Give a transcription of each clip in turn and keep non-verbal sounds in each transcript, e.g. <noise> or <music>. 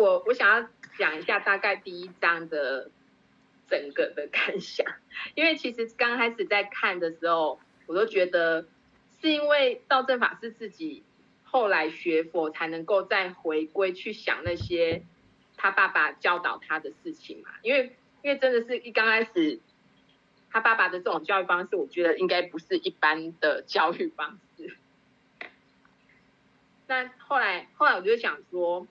我我想要讲一下大概第一章的整个的感想，因为其实刚开始在看的时候，我都觉得是因为道正法师自己后来学佛才能够再回归去想那些他爸爸教导他的事情嘛，因为因为真的是一刚开始。他爸爸的这种教育方式，我觉得应该不是一般的教育方式。那后来，后来我就想说，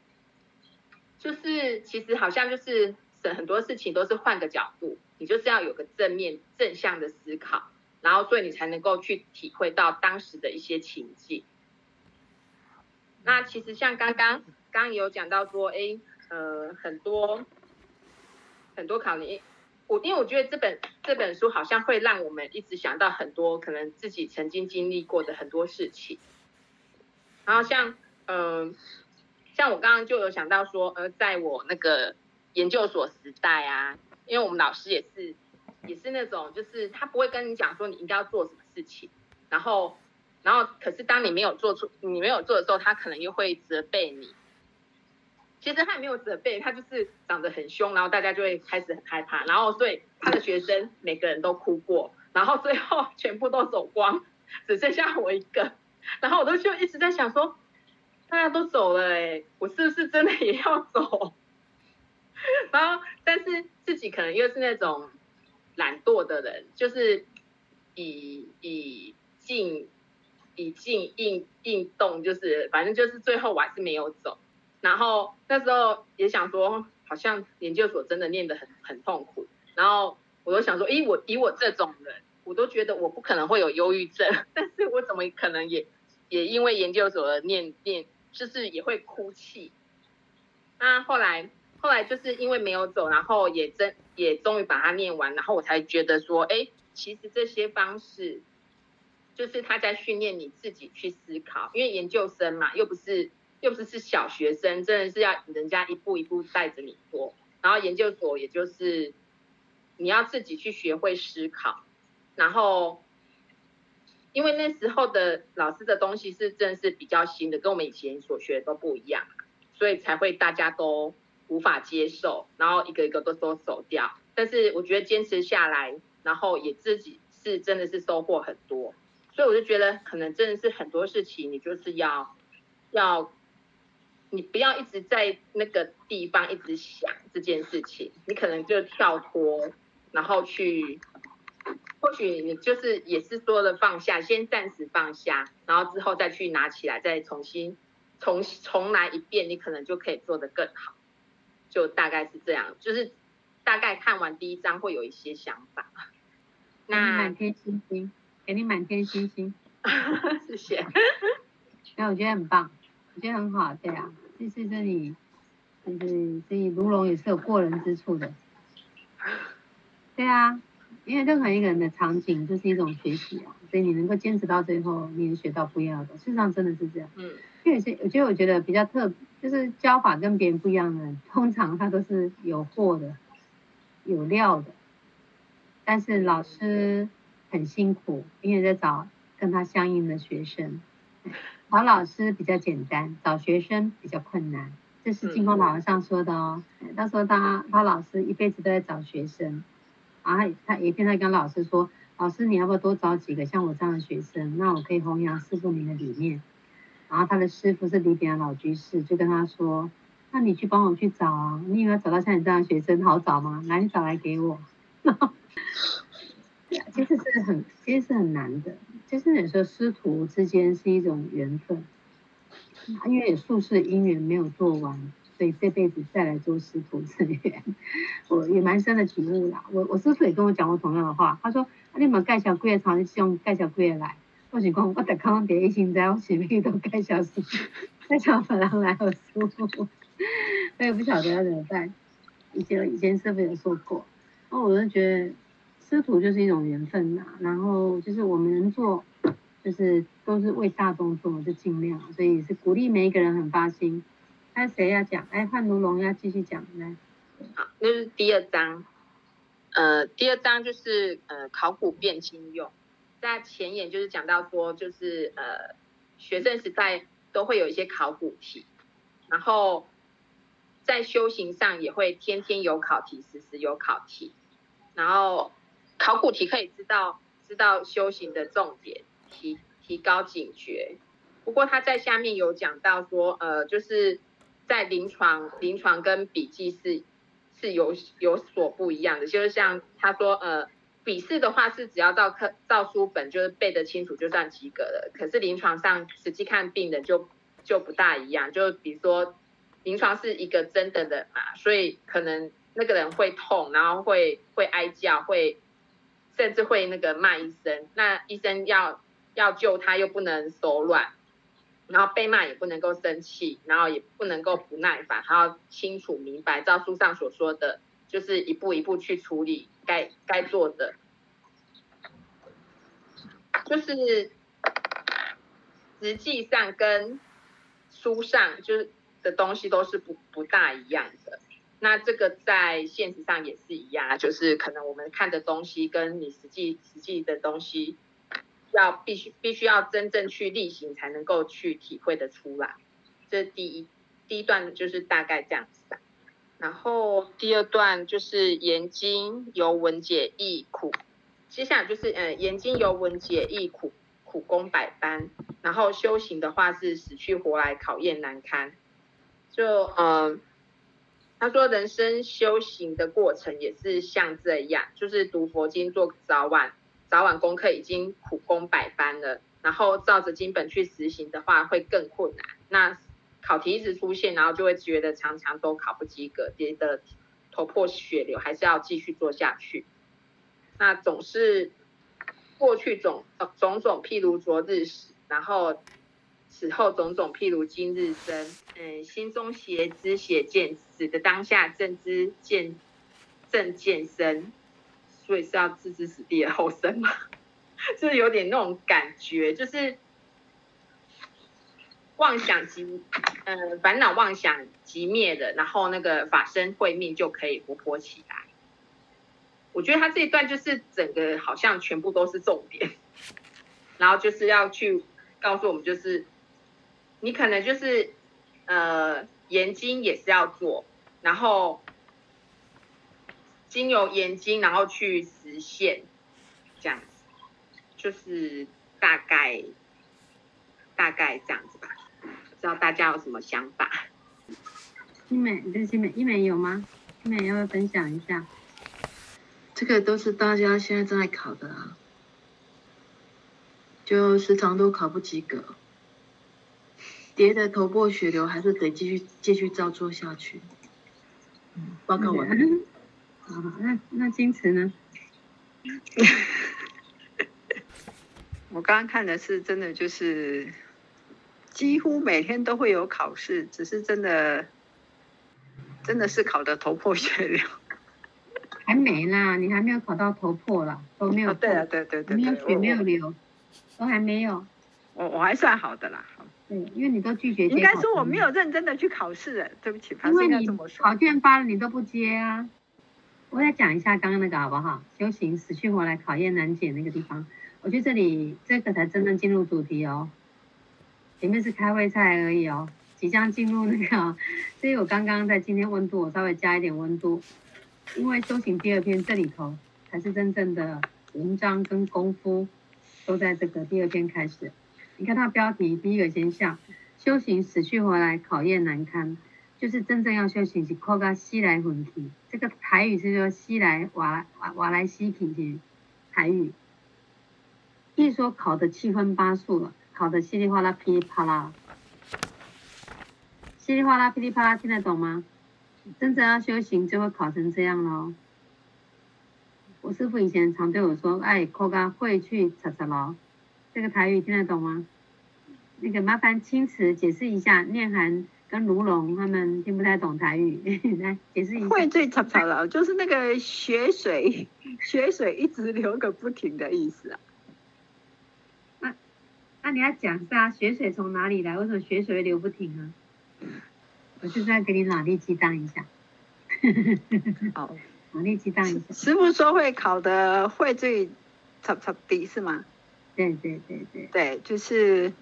就是其实好像就是很多事情都是换个角度，你就是要有个正面正向的思考，然后所以你才能够去体会到当时的一些情境。那其实像刚刚刚有讲到说，哎，呃，很多很多考验。我因为我觉得这本这本书好像会让我们一直想到很多可能自己曾经经历过的很多事情，然后像嗯、像我刚刚就有想到说，呃，在我那个研究所时代啊，因为我们老师也是也是那种，就是他不会跟你讲说你应该要做什么事情，然后然后可是当你没有做出你没有做的时候，他可能又会责备你。其实他也没有责备，他就是长得很凶，然后大家就会开始很害怕，然后所以他的学生每个人都哭过，然后最后全部都走光，只剩下我一个，然后我都就一直在想说，大家都走了哎，我是不是真的也要走？然后但是自己可能又是那种懒惰的人，就是以以静以静应应动，就是反正就是最后我还是没有走。然后那时候也想说，好像研究所真的念得很很痛苦。然后我都想说，诶，我以我这种人，我都觉得我不可能会有忧郁症，但是我怎么可能也也因为研究所的念念，就是也会哭泣。那后来后来就是因为没有走，然后也真也终于把它念完，然后我才觉得说，诶，其实这些方式就是他在训练你自己去思考，因为研究生嘛，又不是。又不是是小学生，真的是要人家一步一步带着你做。然后研究所也就是你要自己去学会思考。然后因为那时候的老师的东西是真的是比较新的，跟我们以前所学的都不一样，所以才会大家都无法接受，然后一个一个都都走掉。但是我觉得坚持下来，然后也自己是真的是收获很多。所以我就觉得可能真的是很多事情你就是要要。你不要一直在那个地方一直想这件事情，你可能就跳脱，然后去，或许你就是也是说了放下，先暂时放下，然后之后再去拿起来，再重新重重来一遍，你可能就可以做得更好。就大概是这样，就是大概看完第一章会有一些想法。那满天星星，给你满天星星，<laughs> 谢谢。那我觉得很棒。我觉得很好，对啊，就是这里，就是所以卢龙也是有过人之处的，对啊，因为任何一个人的场景就是一种学习啊，所以你能够坚持到最后，你能学到不一样的，事实上真的是这样，嗯，因为有些，我觉得我觉得比较特，就是教法跟别人不一样的人，通常他都是有货的，有料的，但是老师很辛苦，因为在找跟他相应的学生。找老师比较简单，找学生比较困难，这是金光老和尚说的哦。他说他他老师一辈子都在找学生，然后他他一天在跟老师说，老师你要不要多找几个像我这样的学生，那我可以弘扬师父您的理念。然后他的师父是李炳南老居士，就跟他说，那你去帮我去找啊，你以为找到像你这样的学生好找吗？来，你找来给我。<laughs> 其实是很，其实是很难的。就是你说师徒之间是一种缘分，因为宿世姻缘没有做完，所以这辈子再来做师徒之缘，我也蛮深的体悟啦。我我师傅也跟我讲过同样的话，他说：“你们盖小柜厂是用盖小柜来，我是讲我得康别一心在，我前面都盖小师，盖小本来来有书，我也不晓得要怎么办。以前以前师傅有说过，那我就觉得。”师徒就是一种缘分呐，然后就是我们能做，就是都是为大众做，就尽量，所以是鼓励每一个人很发心。那谁要讲？哎，范卢龙要继续讲来。好，那是第二章。呃，第二章就是呃考古辨亲用，在前言就是讲到说，就是呃学生时代都会有一些考古题，然后在修行上也会天天有考题，时时有考题，然后考古题可以知道知道修行的重点，提提高警觉。不过他在下面有讲到说，呃，就是在临床临床跟笔记是是有有所不一样的，就是像他说，呃。笔试的话是只要照课照书本就是背得清楚就算及格了，可是临床上实际看病人就就不大一样，就比如说临床是一个真的人嘛，所以可能那个人会痛，然后会会哀叫，会甚至会那个骂医生，那医生要要救他又不能手软，然后被骂也不能够生气，然后也不能够不耐烦，还要清楚明白照书上所说的。就是一步一步去处理该该做的，就是实际上跟书上就是的东西都是不不大一样的。那这个在现实上也是一样，就是可能我们看的东西跟你实际实际的东西要必须必须要真正去例行才能够去体会得出来。这第一第一段就是大概这样子的。然后第二段就是研经由文解义苦，接下来就是呃研经由文解义苦苦功百般，然后修行的话是死去活来考验难堪，就嗯、他说人生修行的过程也是像这样，就是读佛经做早晚早晚功课已经苦功百般了，然后照着经本去实行的话会更困难。那考题一直出现，然后就会觉得常常都考不及格，跌得头破血流，还是要继续做下去。那总是过去种种种譬如昨日死，然后死后种种譬如今日生。嗯，心中邪知邪见，死的当下正知见正见生，所以是要置之死地而后生嘛，<laughs> 就是有点那种感觉，就是。妄想即，呃，烦恼妄想即灭的，然后那个法身慧命就可以活泼起来。我觉得他这一段就是整个好像全部都是重点，然后就是要去告诉我们，就是你可能就是呃研经也是要做，然后经由研经，然后去实现这样子，就是大概大概这样子吧。不知道大家有什么想法？新美，对新美，一美有吗？一美要不要分享一下？这个都是大家现在正在考的啊，就时常都考不及格，跌得头破血流，还是得继续继续照做下去。嗯，报告完了。好，那那金池呢？<laughs> 我刚刚看的是真的就是。几乎每天都会有考试，只是真的，真的是考得头破血流。还没啦，你还没有考到头破了，都没有。哦、对啊，对对对，没有血没有流，都还没有。我我还算好的啦。对，因为你都拒绝。应该说我没有认真的去考试，对不起，因为你考卷发了你都不接啊。我再讲一下刚刚那个好不好？修行死去活来考验难解那个地方，我觉得这里这个才真正进入主题哦。前面是开胃菜而已哦，即将进入那个，所以我刚刚在今天温度我稍微加一点温度，因为修行第二篇这里头才是真正的文章跟功夫都在这个第二篇开始。你看它标题第一个现象，修行死去活来考验难堪，就是真正要修行是靠个西来混体，这个台语是说西来瓦瓦瓦来西体是台语，一说考的七荤八素了。考的稀里哗啦、噼里啪啦，稀里哗啦、噼里啪啦，听得懂吗？真正要修行就会考成这样喽。我师父以前常对我说：“哎，考个会去查查喽。”这个台语听得懂吗？那个麻烦青瓷解释一下，念涵跟卢龙他们听不太懂台语，<laughs> 来解释一下。会最吵吵了，就是那个血水，血水一直流个不停的意思啊。那那你要讲是啊，血水从哪里来？为什么血水流不停啊？我就是在给你脑力激荡一下。好，<laughs> 脑力激荡一下。师傅说会考的会最吵吵的是吗？对对对对。对，就是，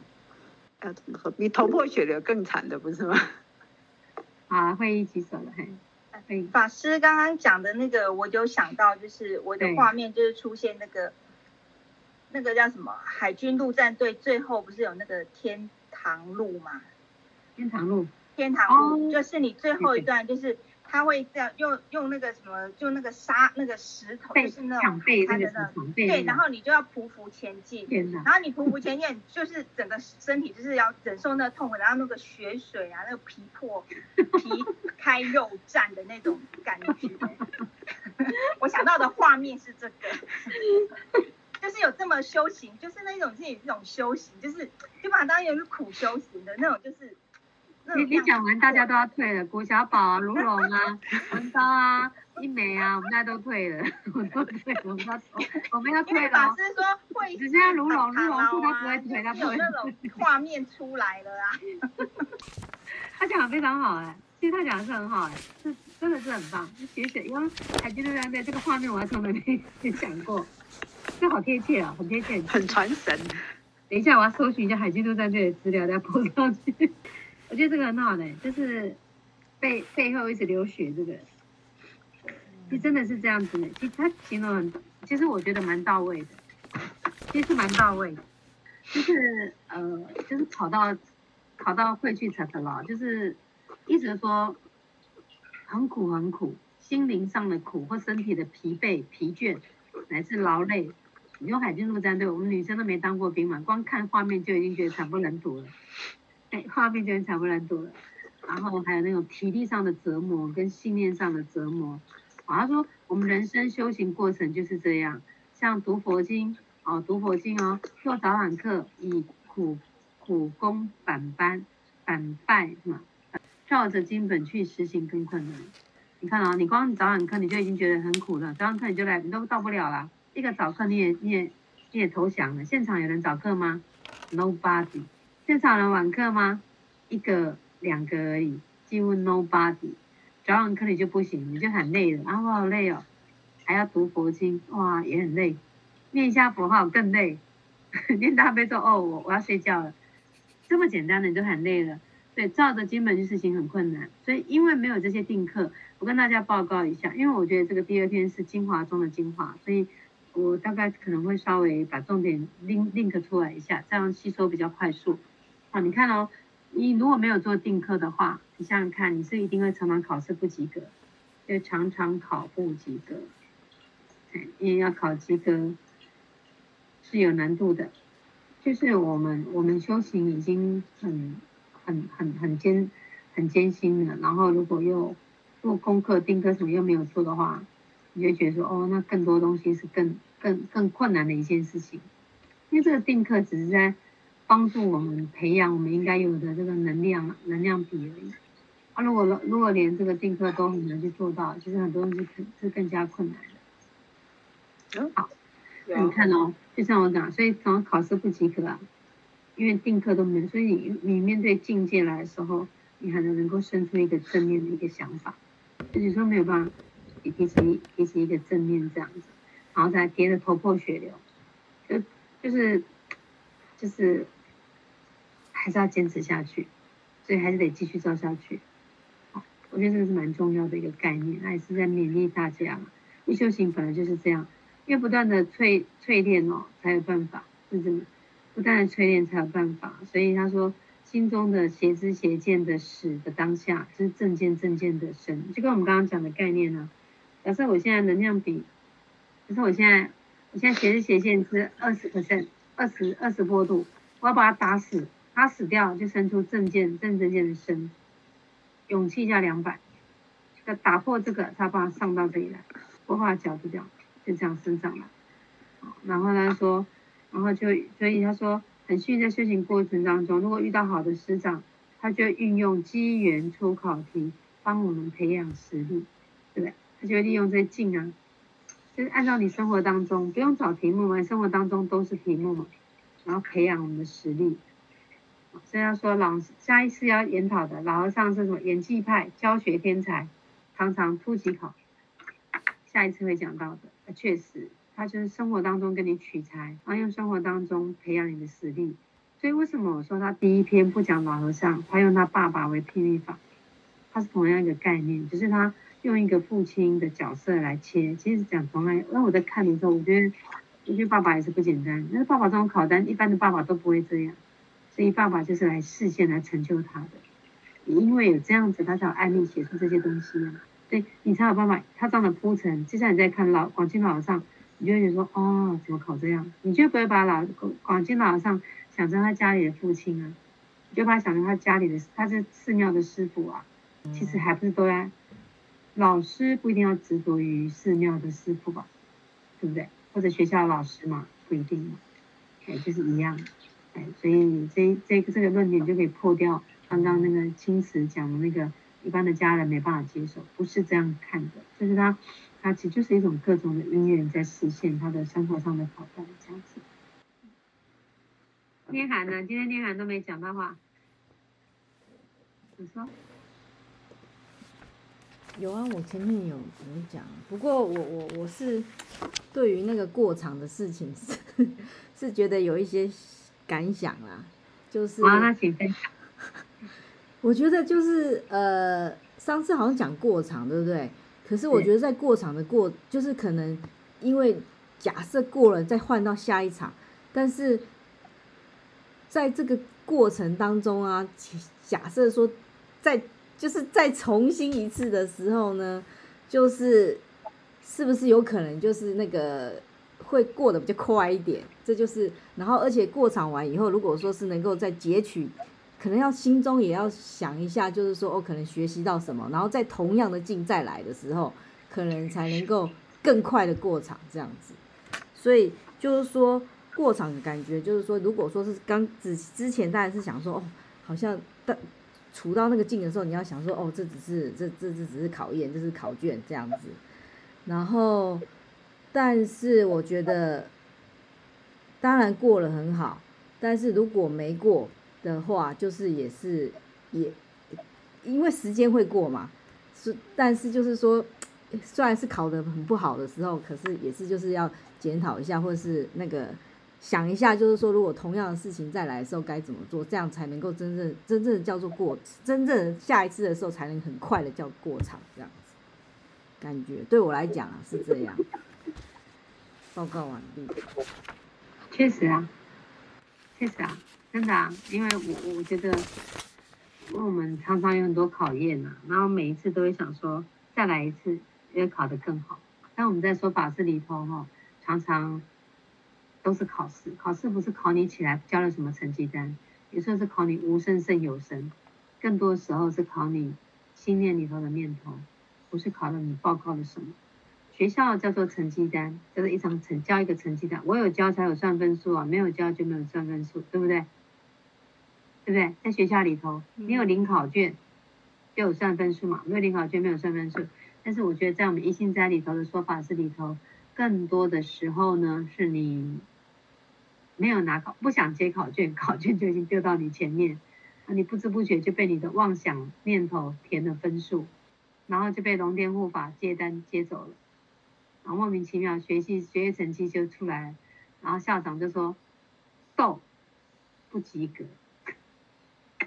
呃，怎么说？比头破血流更惨的不是吗？啊，会一起走的，嘿。法师刚刚讲的那个，我就想到，就是我的画面就是出现那个，那个叫什么？海军陆战队最后不是有那个天堂路吗？天堂路。天堂路就是你最后一段，就是。他会这样用用那个什么，就那个沙那个石头，就是那种看的那种，对，然后你就要匍匐前进，然后你匍匐前进，就是整个身体就是要忍受那个痛苦，然后那个血水啊，那个皮破皮 <laughs> 开肉绽的那种感觉。<laughs> 我想到的画面是这个，就是有这么修行，就是那种自己这种修行，就是就把它当成是苦修行的那种，就是。你你讲完，大家都要退了。郭小宝啊，卢 <laughs> 龙啊，文刀啊，一梅啊，我们大家都退了，<laughs> 我都退，我们要我们要退了。法师说会，只剩下卢龙，卢龙说他不会退，他不会。那种画面出来了啊。<laughs> 他讲的非常好哎，其实他讲的是很好哎，是真的是很棒。写写，因为海军陆战队这个画面我还从来没没讲过，这好贴切啊，很贴切，很传神。等一下我要搜寻一下海军陆战队的资料再铺上去。我觉得这个很好的，就是背背后一直流血这个，其实真的是这样子的。其实他形容很，其实我觉得蛮到位的，其实蛮到位的，就是呃，就是考到考到会去查的了，就是一直说很苦很苦，心灵上的苦或身体的疲惫疲倦乃至劳累。你说海军陆战队，我们女生都没当过兵嘛，光看画面就已经觉得惨不忍睹了。哎，画面就很惨不忍睹了，然后还有那种体力上的折磨跟信念上的折磨。啊，他说我们人生修行过程就是这样，像读佛经哦，读佛经哦，做早晚课以苦苦功反班反败嘛，照着经本去实行更困难。你看啊、你光早晚课你就已经觉得很苦了，早晚课你就来你都到不了了，一个早课你也你也你也投降了。现场有人早课吗？Nobody。现场人晚课吗？一个两个而已，几乎 nobody。早晚课你就不行，你就很累了，啊，我好累哦，还要读佛经，哇，也很累。念一下佛号更累，<laughs> 念大悲咒，哦，我我要睡觉了。这么简单的你就很累了，对，照着经本去实行很困难。所以因为没有这些定课，我跟大家报告一下，因为我觉得这个第二篇是精华中的精华，所以我大概可能会稍微把重点 link link 出来一下，这样吸收比较快速。你看哦，你如果没有做定课的话，你想想看，你是一定会常常考试不及格，就常常考不及格，因为要考及格是有难度的。就是我们我们修行已经很很很很艰很艰辛了，然后如果又做功课定课什么又没有做的话，你就觉得说哦，那更多东西是更更更困难的一件事情，因为这个定课只是在。帮助我们培养我们应该有的这个能量能量比而已。啊，如果如果连这个定课都很难去做到，其实很多人是是更加困难的。嗯，好，那你看哦，就像我讲，所以常常考试不及格啊，因为定课都没有，所以你你面对境界来的时候，你还能能够生出一个正面的一个想法，就是说没有办法提起提起一个正面这样子，然后再跌得头破血流，就就是就是。还是要坚持下去，所以还是得继续照下去。好，我觉得这个是蛮重要的一个概念，那也是在勉励大家。一修行本来就是这样，因为不断的淬淬炼哦，才有办法，是真的。不断的淬炼才有办法。所以他说，心中的邪知邪见的始的当下，就是正见正见的生，就跟我们刚刚讲的概念呢、啊。假设我现在能量比，假设我现在，我现在邪知邪见是二十 percent，二十二十波度，我要把它打死。他死掉就生出正见，正正见的生，勇气加两百，要打破这个，他把它上到这里来，不画脚就这样，就这样生长了。然后他说，然后就所以他说，很幸运在修行过程当中，如果遇到好的师长，他就运用机缘出考题，帮我们培养实力，对不对？他就会利用这些境啊，就是按照你生活当中不用找题目嘛，生活当中都是题目嘛，然后培养我们的实力。所以要说老下一次要研讨的老和尚是什么？演技派，教学天才，常常突击考。下一次会讲到的，确实，他就是生活当中跟你取材，然后用生活当中培养你的实力。所以为什么我说他第一篇不讲老和尚，他用他爸爸为譬喻法，他是同样一个概念，就是他用一个父亲的角色来切。其实讲同样，那我在看的时候，我觉得，我觉得爸爸也是不简单。那爸爸这种考单，一般的爸爸都不会这样，所以爸爸就是来视线来成就他的。也因为有这样子，他才有案例写出这些东西啊。对，你才有办法，他这样的铺陈。就像你在看老广钦老上，你就会觉得说，哦，怎么考这样？你就不会把老广钦老上想成他家里的父亲啊，你就把他想成他家里的，他是寺庙的师傅啊。其实还不是都要，老师不一定要执着于寺庙的师傅吧，对不对？或者学校的老师嘛，不一定嘛，哎，就是一样，所以这这个这个论点就可以破掉刚刚那个青瓷讲的那个一般的家人没办法接受，不是这样看的，就是他他其实就是一种各种的因缘在实现他的生活上的挑战这样子。念涵呢？今天念涵都没讲到话，你说。有啊，我前面有有讲，不过我我我是对于那个过场的事情是 <laughs> 是觉得有一些感想啦，就是啊，那请分享。<laughs> 我觉得就是呃，上次好像讲过场，对不对？可是我觉得在过场的过，就是可能因为假设过了再换到下一场，但是在这个过程当中啊，假设说再。就是再重新一次的时候呢，就是是不是有可能就是那个会过得比较快一点？这就是，然后而且过场完以后，如果说是能够再截取，可能要心中也要想一下，就是说哦，可能学习到什么，然后在同样的境再来的时候，可能才能够更快的过场这样子。所以就是说过场的感觉，就是说如果说是刚之之前，当然是想说哦，好像但。处到那个境的时候，你要想说，哦，这只是这这这只是考验，这是考卷这样子。然后，但是我觉得，当然过了很好，但是如果没过的话，就是也是也，因为时间会过嘛，是，但是就是说，虽然是考得很不好的时候，可是也是就是要检讨一下，或者是那个。想一下，就是说，如果同样的事情再来的时候该怎么做，这样才能够真正真正的叫做过，真正下一次的时候才能很快的叫过场，这样子。感觉对我来讲啊是这样。报告完毕。确实啊，确实啊，真的啊，因为我我觉得，因为我们常常有很多考验呐，然后每一次都会想说再来一次，要考得更好。但我们在说法事里头哈，常常。都是考试，考试不是考你起来交了什么成绩单，有时候是考你无声胜有声，更多时候是考你心念里头的念头，不是考了你报告了什么。学校叫做成绩单，叫做一张成交一个成绩单，我有交才有算分数啊，没有交就没有算分数，对不对？对不对？在学校里头，你有领考卷就有算分数嘛，没有领考卷没有算分数。但是我觉得在我们一心斋里头的说法是里头，更多的时候呢，是你。没有拿考，不想接考卷，<laughs> 考卷就已经丢到你前面，啊，你不知不觉就被你的妄想念头填了分数，然后就被龙天护法接单接走了，然后莫名其妙学习学业成绩就出来了，然后校长就说，逗，不及格，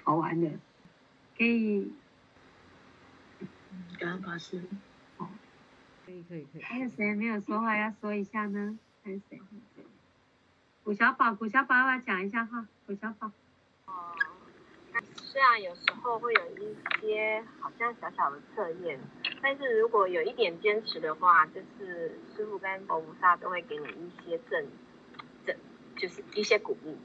考完了，可以，感恩法师，哦，可以可以可以，还有谁没有说话要说一下呢？还有谁？古小宝，古小宝，要不要讲一下哈？古小宝。哦、嗯，虽然有时候会有一些好像小小的测验，但是如果有一点坚持的话，就是师傅跟佛菩萨都会给你一些正正，就是一些鼓励。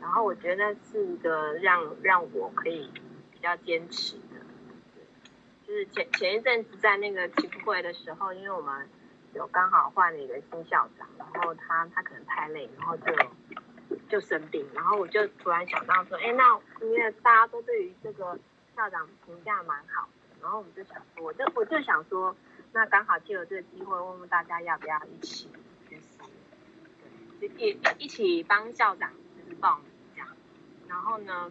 然后我觉得是一个让让我可以比较坚持的。就是前前一阵子在那个祈福会的时候，因为我们。有刚好换了一个新校长，然后他他可能太累，然后就就生病，然后我就突然想到说，哎，那因为大家都对于这个校长评价蛮好，然后我们就想说，我就我就想说，那刚好借由这个机会，问问大家要不要一起，就是对，就一一起帮校长就是报名这样，然后呢，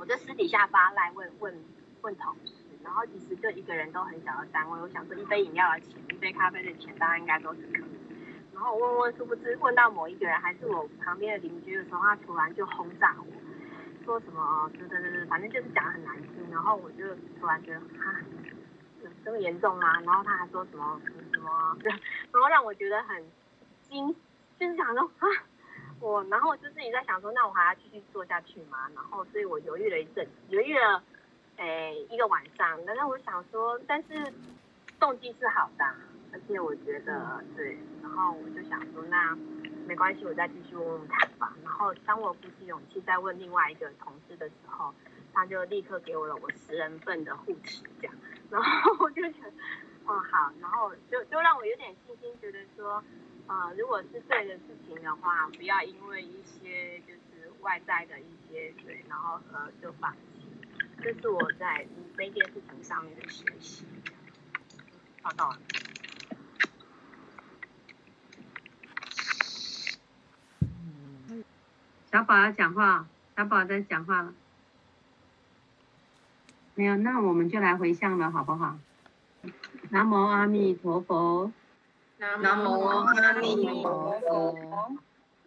我就私底下发赖问问问同事。然后其实就一个人都很小的单位，我想说一杯饮料的钱，一杯咖啡的钱，大家应该都是可以。然后我问问，殊不知问到某一个人，还是我旁边的邻居的时候，他突然就轰炸我，说什么，对对对对，反正就是讲的很难听，然后我就突然觉得，哈，这么严重吗？然后他还说什么什么什么，然后让我觉得很惊，就是想说啊，我，然后就自己在想说，那我还要继续做下去吗？然后所以我犹豫了一阵，犹豫了，诶，一个晚上，然后我想说，但是动机是好的，而且我觉得对，然后我就想说那。没关系，我再继续问问看吧。然后当我鼓起勇气再问另外一个同事的时候，他就立刻给我了我十人份的护持，这样。然后我就觉得，哦好，然后就就让我有点信心，觉得说，呃，如果是对的事情的话，不要因为一些就是外在的一些对，然后呃就放弃。这是我在这件事情上面的学习。报告小宝要讲话，小宝在讲话了。没有，那我们就来回向了，好不好？南无阿弥陀佛。南无阿弥陀佛。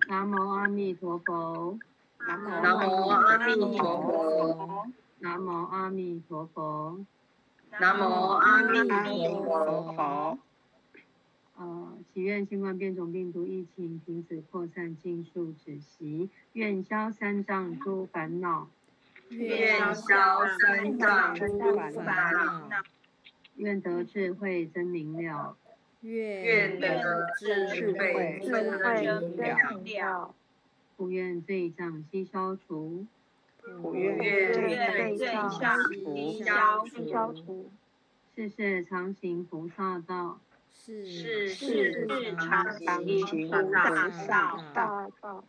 南无阿弥陀佛。南无阿弥陀佛。南无阿弥陀佛。南无阿弥陀佛。呃，祈愿新冠变种病毒疫情停止扩散，尽数止息。愿消三障诸烦恼。愿消三障诸烦恼。愿得智慧真明了。愿得智慧真明了。不愿罪障悉消除。不愿罪障悉消除。世世常行菩萨道。是是是，常行菩萨道。